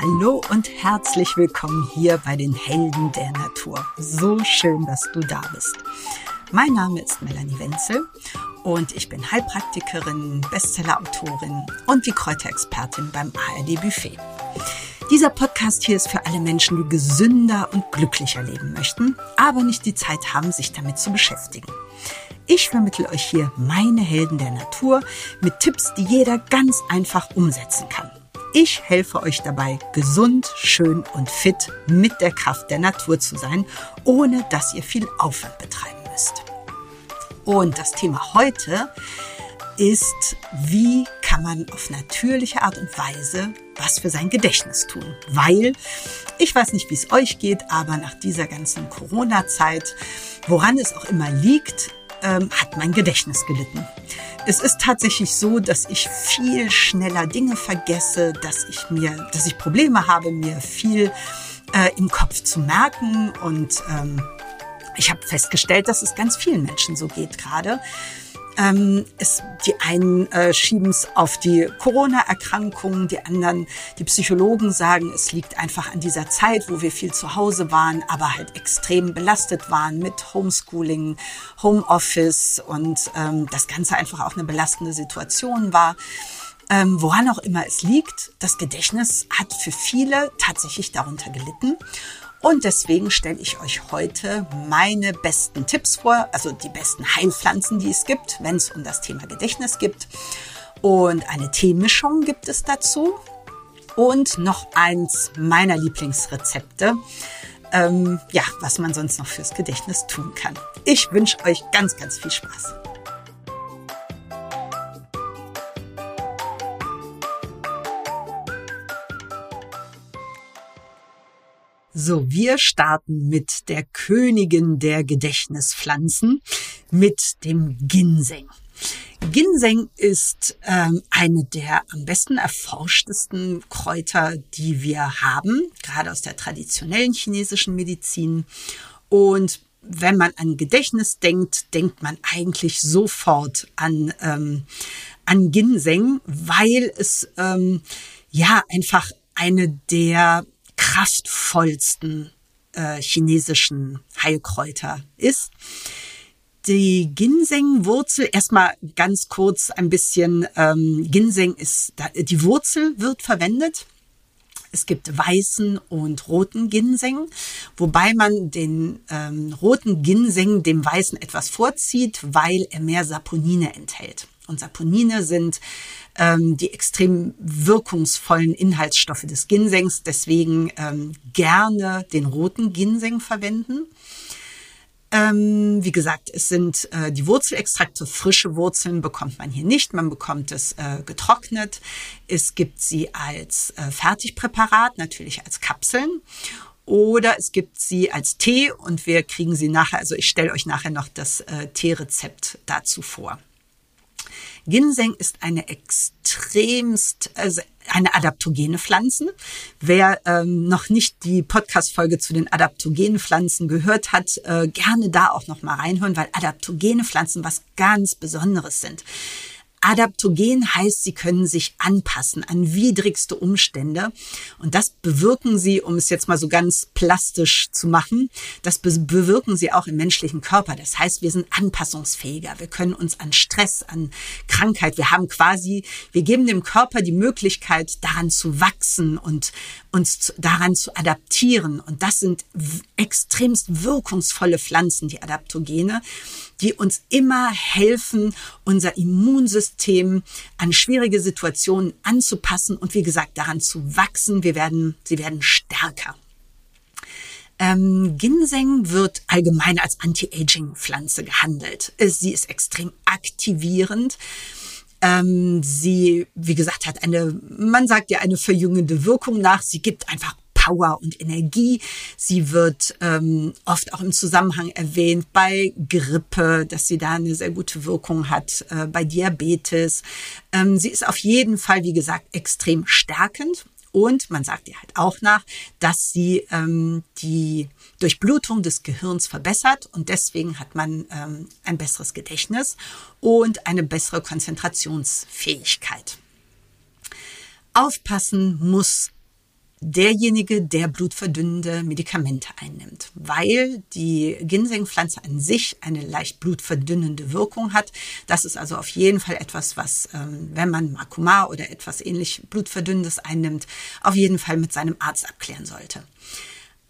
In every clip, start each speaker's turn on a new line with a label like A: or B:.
A: Hallo und herzlich willkommen hier bei den Helden der Natur. So schön, dass du da bist. Mein Name ist Melanie Wenzel und ich bin Heilpraktikerin, Bestsellerautorin und die Kräuterexpertin beim ARD Buffet. Dieser Podcast hier ist für alle Menschen, die gesünder und glücklicher leben möchten, aber nicht die Zeit haben, sich damit zu beschäftigen. Ich vermittel euch hier meine Helden der Natur mit Tipps, die jeder ganz einfach umsetzen kann. Ich helfe euch dabei, gesund, schön und fit mit der Kraft der Natur zu sein, ohne dass ihr viel Aufwand betreiben müsst. Und das Thema heute ist, wie kann man auf natürliche Art und Weise was für sein Gedächtnis tun. Weil, ich weiß nicht, wie es euch geht, aber nach dieser ganzen Corona-Zeit, woran es auch immer liegt, ähm, hat mein Gedächtnis gelitten. Es ist tatsächlich so, dass ich viel schneller Dinge vergesse, dass ich mir, dass ich Probleme habe, mir viel äh, im Kopf zu merken und ähm, ich habe festgestellt, dass es ganz vielen Menschen so geht gerade. Ähm, es, die einen äh, schieben es auf die Corona-Erkrankungen, die anderen, die Psychologen sagen, es liegt einfach an dieser Zeit, wo wir viel zu Hause waren, aber halt extrem belastet waren mit Homeschooling, Homeoffice und ähm, das Ganze einfach auch eine belastende Situation war. Ähm, woran auch immer es liegt, das Gedächtnis hat für viele tatsächlich darunter gelitten. Und deswegen stelle ich euch heute meine besten Tipps vor, also die besten Heilpflanzen, die es gibt, wenn es um das Thema Gedächtnis gibt. Und eine Teemischung gibt es dazu. Und noch eins meiner Lieblingsrezepte, ähm, ja, was man sonst noch fürs Gedächtnis tun kann. Ich wünsche euch ganz, ganz viel Spaß. So, wir starten mit der Königin der Gedächtnispflanzen, mit dem Ginseng. Ginseng ist ähm, eine der am besten erforschtesten Kräuter, die wir haben, gerade aus der traditionellen chinesischen Medizin. Und wenn man an Gedächtnis denkt, denkt man eigentlich sofort an, ähm, an Ginseng, weil es ähm, ja einfach eine der kraftvollsten äh, chinesischen Heilkräuter ist. Die Ginseng-Wurzel, erstmal ganz kurz ein bisschen, ähm, Ginseng ist, die Wurzel wird verwendet. Es gibt weißen und roten Ginseng, wobei man den ähm, roten Ginseng dem weißen etwas vorzieht, weil er mehr Saponine enthält. Und Saponine sind ähm, die extrem wirkungsvollen Inhaltsstoffe des Ginsengs. Deswegen ähm, gerne den roten Ginseng verwenden. Ähm, wie gesagt, es sind äh, die Wurzelextrakte, frische Wurzeln bekommt man hier nicht. Man bekommt es äh, getrocknet. Es gibt sie als äh, Fertigpräparat, natürlich als Kapseln. Oder es gibt sie als Tee und wir kriegen sie nachher, also ich stelle euch nachher noch das äh, Teerezept dazu vor. Ginseng ist eine extremst, also eine adaptogene Pflanze. Wer ähm, noch nicht die Podcast-Folge zu den adaptogenen Pflanzen gehört hat, äh, gerne da auch noch mal reinhören, weil adaptogene Pflanzen was ganz Besonderes sind. Adaptogen heißt, sie können sich anpassen an widrigste Umstände. Und das bewirken sie, um es jetzt mal so ganz plastisch zu machen, das bewirken sie auch im menschlichen Körper. Das heißt, wir sind anpassungsfähiger. Wir können uns an Stress, an Krankheit, wir haben quasi, wir geben dem Körper die Möglichkeit, daran zu wachsen und uns daran zu adaptieren. Und das sind extremst wirkungsvolle Pflanzen, die Adaptogene, die uns immer helfen, unser Immunsystem an schwierige Situationen anzupassen und wie gesagt daran zu wachsen. Wir werden, sie werden stärker. Ähm, Ginseng wird allgemein als Anti-Aging-Pflanze gehandelt. Sie ist extrem aktivierend. Ähm, sie, wie gesagt, hat eine, man sagt ja, eine verjüngende Wirkung nach. Sie gibt einfach Power und Energie. Sie wird ähm, oft auch im Zusammenhang erwähnt bei Grippe, dass sie da eine sehr gute Wirkung hat, äh, bei Diabetes. Ähm, sie ist auf jeden Fall, wie gesagt, extrem stärkend. Und man sagt ihr halt auch nach, dass sie ähm, die Durchblutung des Gehirns verbessert und deswegen hat man ähm, ein besseres Gedächtnis und eine bessere Konzentrationsfähigkeit. Aufpassen muss derjenige, der blutverdünnende Medikamente einnimmt, weil die Ginsengpflanze an sich eine leicht blutverdünnende Wirkung hat. Das ist also auf jeden Fall etwas, was, ähm, wenn man Makuma oder etwas ähnlich blutverdünnendes einnimmt, auf jeden Fall mit seinem Arzt abklären sollte.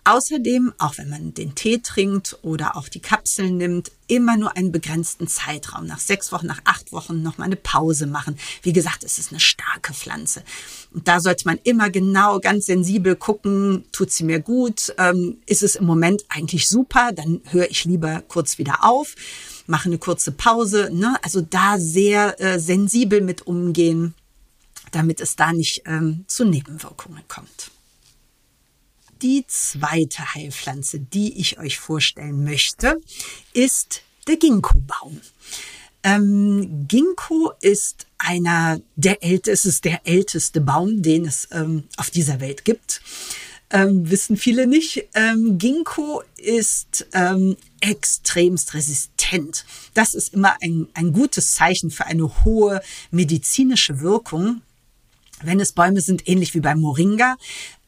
A: Außerdem, auch wenn man den Tee trinkt oder auch die Kapseln nimmt, immer nur einen begrenzten Zeitraum. Nach sechs Wochen, nach acht Wochen nochmal eine Pause machen. Wie gesagt, es ist eine starke Pflanze. Und da sollte man immer genau, ganz sensibel gucken, tut sie mir gut, ähm, ist es im Moment eigentlich super, dann höre ich lieber kurz wieder auf, mache eine kurze Pause. Ne? Also da sehr äh, sensibel mit umgehen, damit es da nicht ähm, zu Nebenwirkungen kommt. Die zweite Heilpflanze, die ich euch vorstellen möchte, ist der Ginkgo-Baum. Ähm, Ginkgo ist einer der ältesten, ist der älteste Baum, den es ähm, auf dieser Welt gibt. Ähm, wissen viele nicht. Ähm, Ginkgo ist ähm, extremst resistent. Das ist immer ein, ein gutes Zeichen für eine hohe medizinische Wirkung wenn es Bäume sind, ähnlich wie beim Moringa,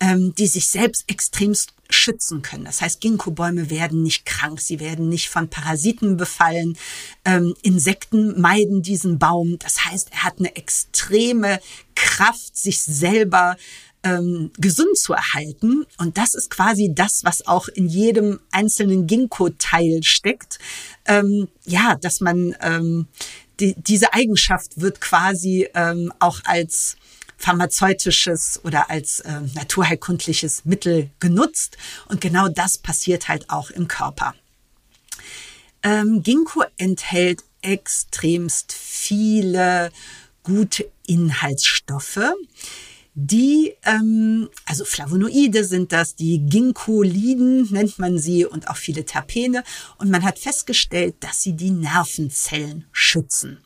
A: ähm, die sich selbst extremst schützen können. Das heißt, Ginkgo-Bäume werden nicht krank, sie werden nicht von Parasiten befallen. Ähm, Insekten meiden diesen Baum. Das heißt, er hat eine extreme Kraft, sich selber ähm, gesund zu erhalten. Und das ist quasi das, was auch in jedem einzelnen Ginkgo-Teil steckt. Ähm, ja, dass man ähm, die, diese Eigenschaft wird quasi ähm, auch als pharmazeutisches oder als äh, naturheilkundliches Mittel genutzt. Und genau das passiert halt auch im Körper. Ähm, Ginkgo enthält extremst viele gute Inhaltsstoffe, die, ähm, also Flavonoide sind das, die Ginkoliden nennt man sie und auch viele Terpene. Und man hat festgestellt, dass sie die Nervenzellen schützen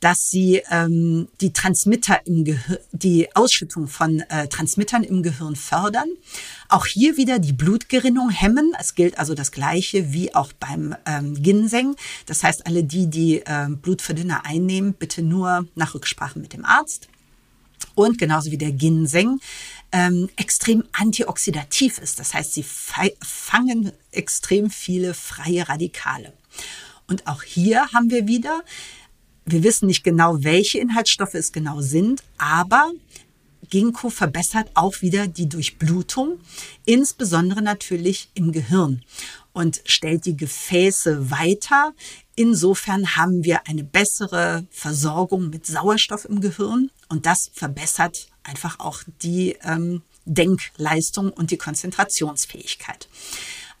A: dass sie ähm, die Transmitter im Gehirn, die Ausschüttung von äh, Transmittern im Gehirn fördern. Auch hier wieder die Blutgerinnung hemmen. Es gilt also das Gleiche wie auch beim ähm, Ginseng. Das heißt, alle die, die äh, Blutverdünner einnehmen, bitte nur nach Rücksprache mit dem Arzt. Und genauso wie der Ginseng ähm, extrem antioxidativ ist. Das heißt, sie fangen extrem viele freie Radikale. Und auch hier haben wir wieder wir wissen nicht genau, welche Inhaltsstoffe es genau sind, aber Ginkgo verbessert auch wieder die Durchblutung, insbesondere natürlich im Gehirn und stellt die Gefäße weiter. Insofern haben wir eine bessere Versorgung mit Sauerstoff im Gehirn und das verbessert einfach auch die ähm, Denkleistung und die Konzentrationsfähigkeit.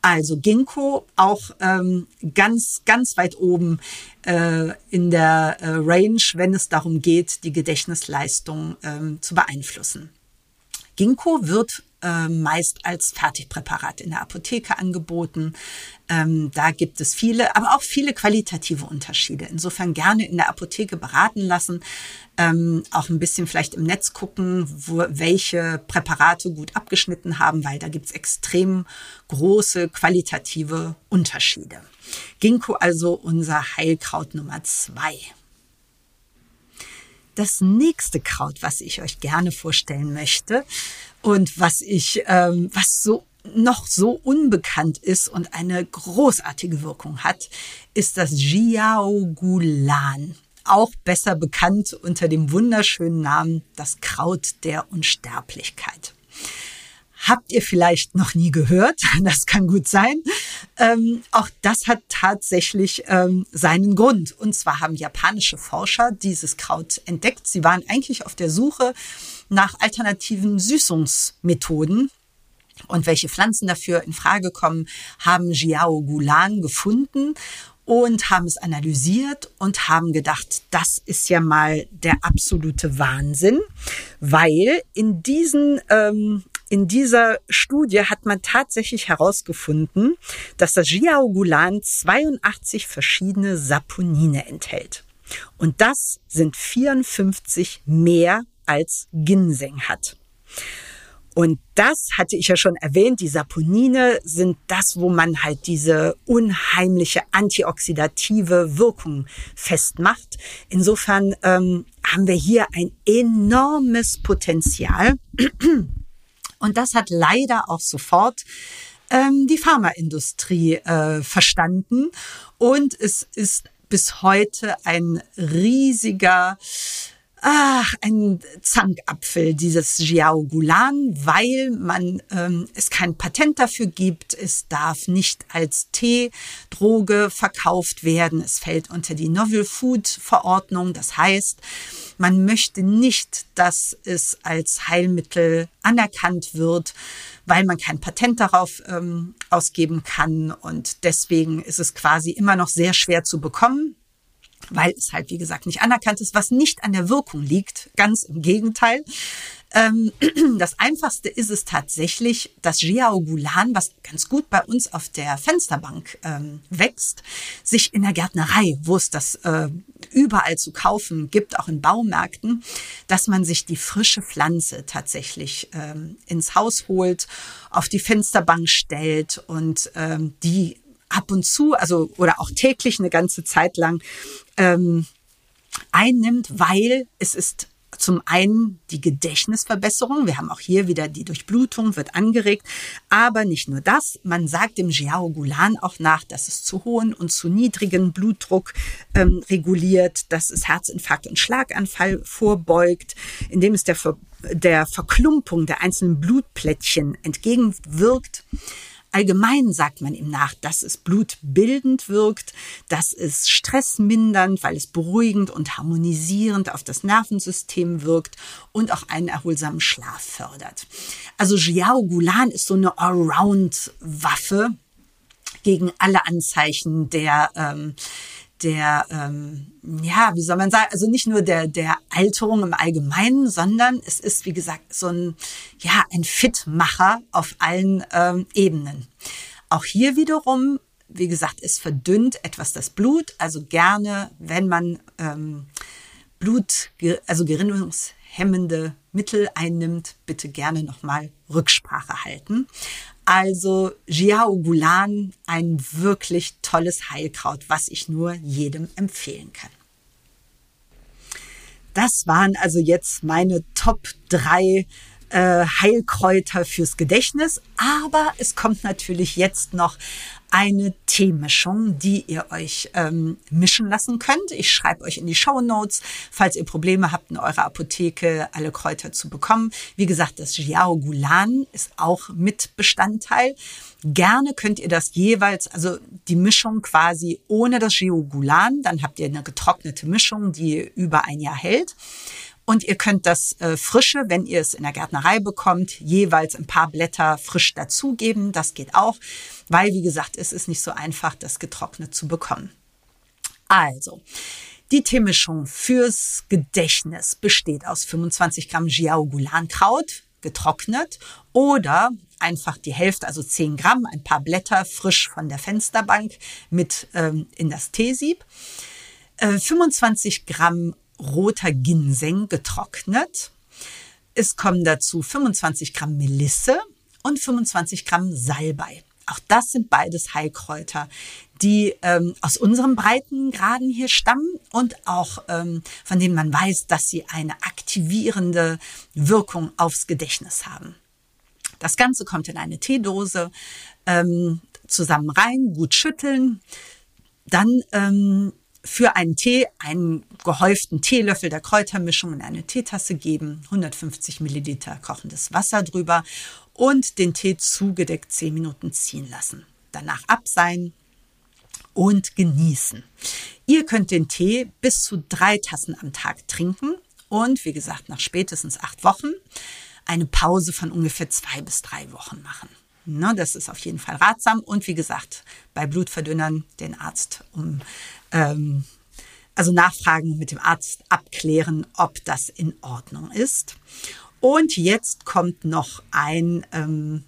A: Also Ginkgo auch ähm, ganz, ganz weit oben äh, in der äh, Range, wenn es darum geht, die Gedächtnisleistung ähm, zu beeinflussen. Ginkgo wird äh, meist als Fertigpräparat in der Apotheke angeboten. Ähm, da gibt es viele, aber auch viele qualitative Unterschiede. Insofern gerne in der Apotheke beraten lassen, ähm, auch ein bisschen vielleicht im Netz gucken, wo, welche Präparate gut abgeschnitten haben, weil da gibt es extrem große qualitative Unterschiede. Ginkgo also unser Heilkraut Nummer zwei. Das nächste Kraut, was ich euch gerne vorstellen möchte und was ich, ähm, was so noch so unbekannt ist und eine großartige Wirkung hat, ist das Jiaogulan. Auch besser bekannt unter dem wunderschönen Namen das Kraut der Unsterblichkeit. Habt ihr vielleicht noch nie gehört? Das kann gut sein. Ähm, auch das hat tatsächlich ähm, seinen Grund. Und zwar haben japanische Forscher dieses Kraut entdeckt. Sie waren eigentlich auf der Suche nach alternativen Süßungsmethoden. Und welche Pflanzen dafür in Frage kommen, haben Jiao Gulan gefunden und haben es analysiert und haben gedacht, das ist ja mal der absolute Wahnsinn, weil in diesen ähm, in dieser Studie hat man tatsächlich herausgefunden, dass das Jiaogulan 82 verschiedene Saponine enthält. Und das sind 54 mehr als Ginseng hat. Und das hatte ich ja schon erwähnt, die Saponine sind das, wo man halt diese unheimliche antioxidative Wirkung festmacht. Insofern ähm, haben wir hier ein enormes Potenzial. Und das hat leider auch sofort ähm, die Pharmaindustrie äh, verstanden. Und es ist bis heute ein riesiger ach, ein Zankapfel, dieses Jiao Gulan, weil man ähm, es kein Patent dafür gibt. Es darf nicht als Teedroge verkauft werden. Es fällt unter die Novel Food Verordnung. Das heißt, man möchte nicht, dass es als Heilmittel anerkannt wird, weil man kein Patent darauf ähm, ausgeben kann. Und deswegen ist es quasi immer noch sehr schwer zu bekommen weil es halt, wie gesagt, nicht anerkannt ist, was nicht an der Wirkung liegt. Ganz im Gegenteil. Ähm, das Einfachste ist es tatsächlich, das Giaogulan, was ganz gut bei uns auf der Fensterbank ähm, wächst, sich in der Gärtnerei, wo es das äh, überall zu kaufen gibt, auch in Baumärkten, dass man sich die frische Pflanze tatsächlich ähm, ins Haus holt, auf die Fensterbank stellt und die ab und zu, also oder auch täglich eine ganze Zeit lang ähm, einnimmt, weil es ist zum einen die Gedächtnisverbesserung. Wir haben auch hier wieder die Durchblutung wird angeregt. Aber nicht nur das. Man sagt dem Jiao Gulan auch nach, dass es zu hohen und zu niedrigen Blutdruck ähm, reguliert, dass es Herzinfarkt und Schlaganfall vorbeugt, indem es der, Ver der Verklumpung der einzelnen Blutplättchen entgegenwirkt. Allgemein sagt man ihm nach, dass es blutbildend wirkt, dass es stressmindernd, weil es beruhigend und harmonisierend auf das Nervensystem wirkt und auch einen erholsamen Schlaf fördert. Also Jiao Gulan ist so eine Allround-Waffe gegen alle Anzeichen der ähm, der, ähm, ja, wie soll man sagen, also nicht nur der, der Alterung im Allgemeinen, sondern es ist, wie gesagt, so ein, ja, ein Fitmacher auf allen ähm, Ebenen. Auch hier wiederum, wie gesagt, es verdünnt etwas das Blut, also gerne, wenn man ähm, Blut, also gerinnungshemmende Mittel einnimmt, bitte gerne nochmal Rücksprache halten. Also Jiao Gulan, ein wirklich tolles Heilkraut, was ich nur jedem empfehlen kann. Das waren also jetzt meine Top drei äh, Heilkräuter fürs Gedächtnis. Aber es kommt natürlich jetzt noch eine Teemischung, die ihr euch ähm, mischen lassen könnt. Ich schreibe euch in die Show Notes, falls ihr Probleme habt, in eurer Apotheke alle Kräuter zu bekommen. Wie gesagt, das Jiao Gulan ist auch mit Bestandteil. Gerne könnt ihr das jeweils, also die Mischung quasi ohne das Jiao Gulan, dann habt ihr eine getrocknete Mischung, die über ein Jahr hält. Und ihr könnt das äh, Frische, wenn ihr es in der Gärtnerei bekommt, jeweils ein paar Blätter frisch dazugeben. Das geht auch, weil, wie gesagt, es ist nicht so einfach, das getrocknet zu bekommen. Also, die Teemischung fürs Gedächtnis besteht aus 25 Gramm Jiaogulankraut, getrocknet, oder einfach die Hälfte, also 10 Gramm, ein paar Blätter frisch von der Fensterbank mit ähm, in das Teesieb. Äh, 25 Gramm roter Ginseng getrocknet. Es kommen dazu 25 Gramm Melisse und 25 Gramm Salbei. Auch das sind beides Heilkräuter, die ähm, aus unseren Breitengraden hier stammen und auch ähm, von denen man weiß, dass sie eine aktivierende Wirkung aufs Gedächtnis haben. Das Ganze kommt in eine Teedose ähm, zusammen rein, gut schütteln, dann ähm, für einen Tee einen gehäuften Teelöffel der Kräutermischung in eine Teetasse geben, 150 Milliliter kochendes Wasser drüber und den Tee zugedeckt 10 Minuten ziehen lassen. Danach abseihen und genießen. Ihr könnt den Tee bis zu drei Tassen am Tag trinken und wie gesagt nach spätestens acht Wochen eine Pause von ungefähr zwei bis drei Wochen machen. Das ist auf jeden Fall ratsam. Und wie gesagt, bei Blutverdünnern den Arzt um ähm, also nachfragen mit dem Arzt abklären, ob das in Ordnung ist. Und jetzt kommt noch ein, ähm,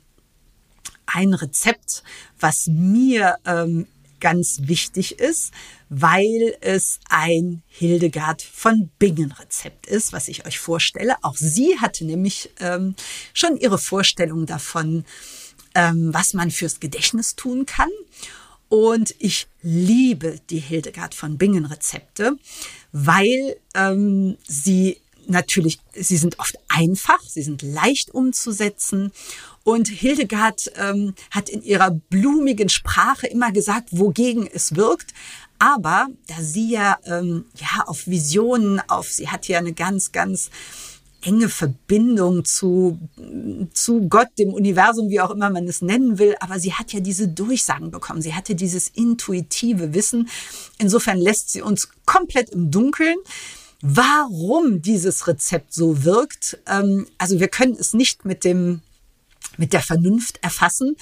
A: ein Rezept, was mir ähm, ganz wichtig ist, weil es ein Hildegard von Bingen Rezept ist, was ich euch vorstelle. Auch sie hatte nämlich ähm, schon ihre Vorstellung davon, ähm, was man fürs Gedächtnis tun kann. Und ich liebe die Hildegard von Bingen Rezepte, weil ähm, sie natürlich, sie sind oft einfach, sie sind leicht umzusetzen. Und Hildegard ähm, hat in ihrer blumigen Sprache immer gesagt, wogegen es wirkt. Aber da sie ja, ähm, ja auf Visionen, auf, sie hat ja eine ganz, ganz enge Verbindung zu, zu Gott, dem Universum, wie auch immer man es nennen will. Aber sie hat ja diese Durchsagen bekommen. Sie hatte dieses intuitive Wissen. Insofern lässt sie uns komplett im Dunkeln. Warum dieses Rezept so wirkt, ähm, also wir können es nicht mit dem, mit der Vernunft erfassen.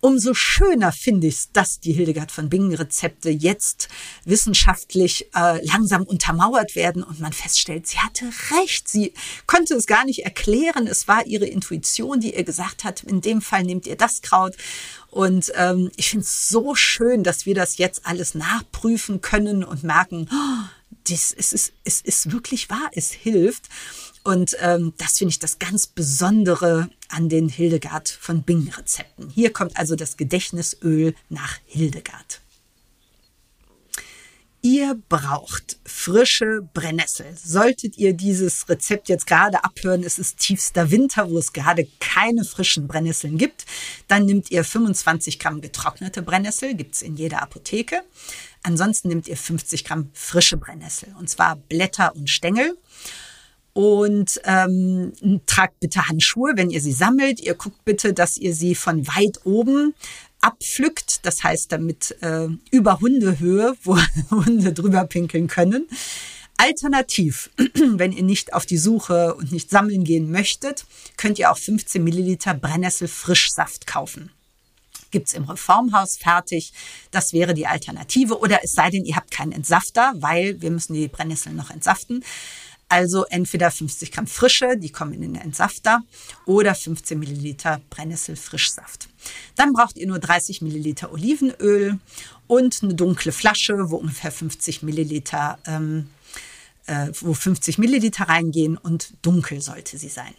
A: Umso schöner finde ich es, dass die Hildegard von Bingen Rezepte jetzt wissenschaftlich äh, langsam untermauert werden und man feststellt, sie hatte recht. Sie konnte es gar nicht erklären. Es war ihre Intuition, die ihr gesagt hat, in dem Fall nehmt ihr das Kraut. Und ähm, ich finde es so schön, dass wir das jetzt alles nachprüfen können und merken, oh, das, es, ist, es ist wirklich wahr, es hilft. Und ähm, das finde ich das ganz Besondere an den Hildegard von Bingen Rezepten. Hier kommt also das Gedächtnisöl nach Hildegard. Ihr braucht frische Brennnessel. Solltet ihr dieses Rezept jetzt gerade abhören, es ist tiefster Winter, wo es gerade keine frischen Brennnesseln gibt, dann nehmt ihr 25 Gramm getrocknete Brennnessel, gibt's in jeder Apotheke. Ansonsten nehmt ihr 50 Gramm frische Brennnessel, und zwar Blätter und Stängel. Und ähm, tragt bitte Handschuhe, wenn ihr sie sammelt. Ihr guckt bitte, dass ihr sie von weit oben abpflückt. Das heißt, damit äh, über Hundehöhe, wo Hunde drüber pinkeln können. Alternativ, wenn ihr nicht auf die Suche und nicht sammeln gehen möchtet, könnt ihr auch 15 Milliliter Brennnessel-Frischsaft kaufen. Gibt's im Reformhaus fertig. Das wäre die Alternative. Oder es sei denn, ihr habt keinen Entsafter, weil wir müssen die Brennnesseln noch entsaften. Also entweder 50 Gramm frische, die kommen in den Entsafter, oder 15 Milliliter Brennnesselfrischsaft. Dann braucht ihr nur 30 Milliliter Olivenöl und eine dunkle Flasche, wo ungefähr 50 Milliliter, ähm, äh, wo 50 Milliliter reingehen und dunkel sollte sie sein.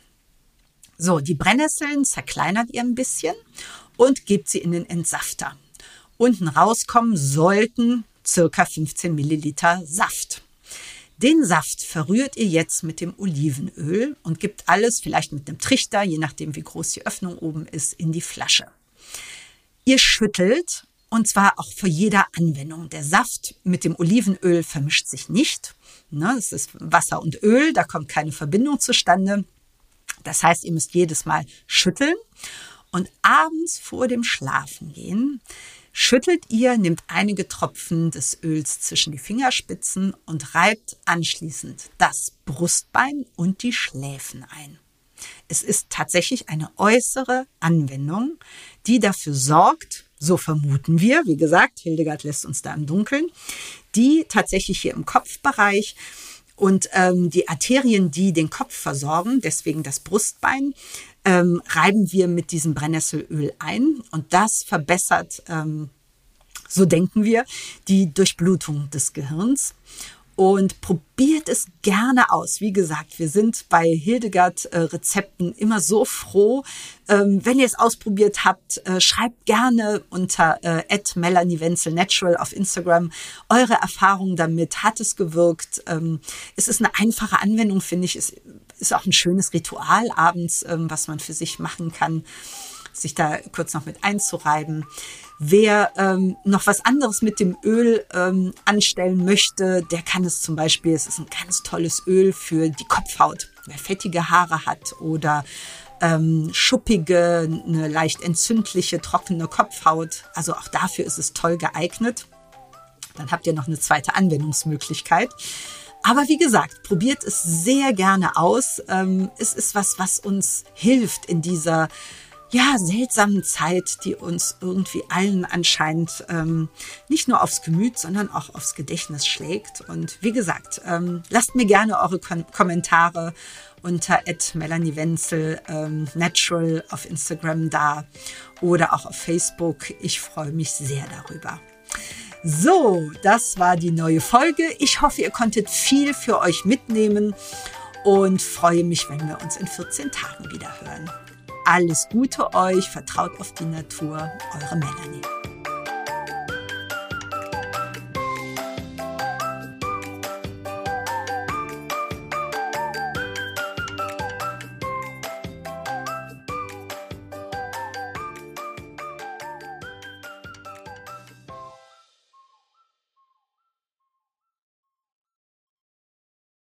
A: So, die Brennnesseln zerkleinert ihr ein bisschen und gebt sie in den Entsafter. Unten rauskommen sollten circa 15 Milliliter Saft. Den Saft verrührt ihr jetzt mit dem Olivenöl und gibt alles, vielleicht mit einem Trichter, je nachdem wie groß die Öffnung oben ist, in die Flasche. Ihr schüttelt und zwar auch vor jeder Anwendung. Der Saft mit dem Olivenöl vermischt sich nicht. Ne, es ist Wasser und Öl, da kommt keine Verbindung zustande. Das heißt, ihr müsst jedes Mal schütteln und abends vor dem Schlafengehen schüttelt ihr, nehmt einige Tropfen des Öls zwischen die Fingerspitzen und reibt anschließend das Brustbein und die Schläfen ein. Es ist tatsächlich eine äußere Anwendung, die dafür sorgt, so vermuten wir, wie gesagt, Hildegard lässt uns da im Dunkeln, die tatsächlich hier im Kopfbereich und ähm, die Arterien, die den Kopf versorgen, deswegen das Brustbein, ähm, reiben wir mit diesem Brennnesselöl ein und das verbessert, ähm, so denken wir, die Durchblutung des Gehirns und probiert es gerne aus. Wie gesagt, wir sind bei Hildegard äh, immer so froh. Ähm, wenn ihr es ausprobiert habt, äh, schreibt gerne unter äh, @melanie_wenzel_natural auf Instagram eure Erfahrungen damit. Hat es gewirkt? Ähm, es ist eine einfache Anwendung, finde ich. Es ist auch ein schönes Ritual abends, ähm, was man für sich machen kann, sich da kurz noch mit einzureiben. Wer ähm, noch was anderes mit dem Öl ähm, anstellen möchte, der kann es zum Beispiel, es ist ein ganz tolles Öl für die Kopfhaut. Wer fettige Haare hat oder ähm, schuppige, eine leicht entzündliche, trockene Kopfhaut, also auch dafür ist es toll geeignet. Dann habt ihr noch eine zweite Anwendungsmöglichkeit. Aber wie gesagt, probiert es sehr gerne aus. Ähm, es ist was, was uns hilft in dieser ja, seltsamen Zeit, die uns irgendwie allen anscheinend ähm, nicht nur aufs Gemüt, sondern auch aufs Gedächtnis schlägt. Und wie gesagt, ähm, lasst mir gerne eure Kon Kommentare unter Melanie Wenzel ähm, Natural auf Instagram da oder auch auf Facebook. Ich freue mich sehr darüber. So, das war die neue Folge. Ich hoffe, ihr konntet viel für euch mitnehmen und freue mich, wenn wir uns in 14 Tagen wieder hören. Alles Gute euch, vertraut auf die Natur, eure Melanie.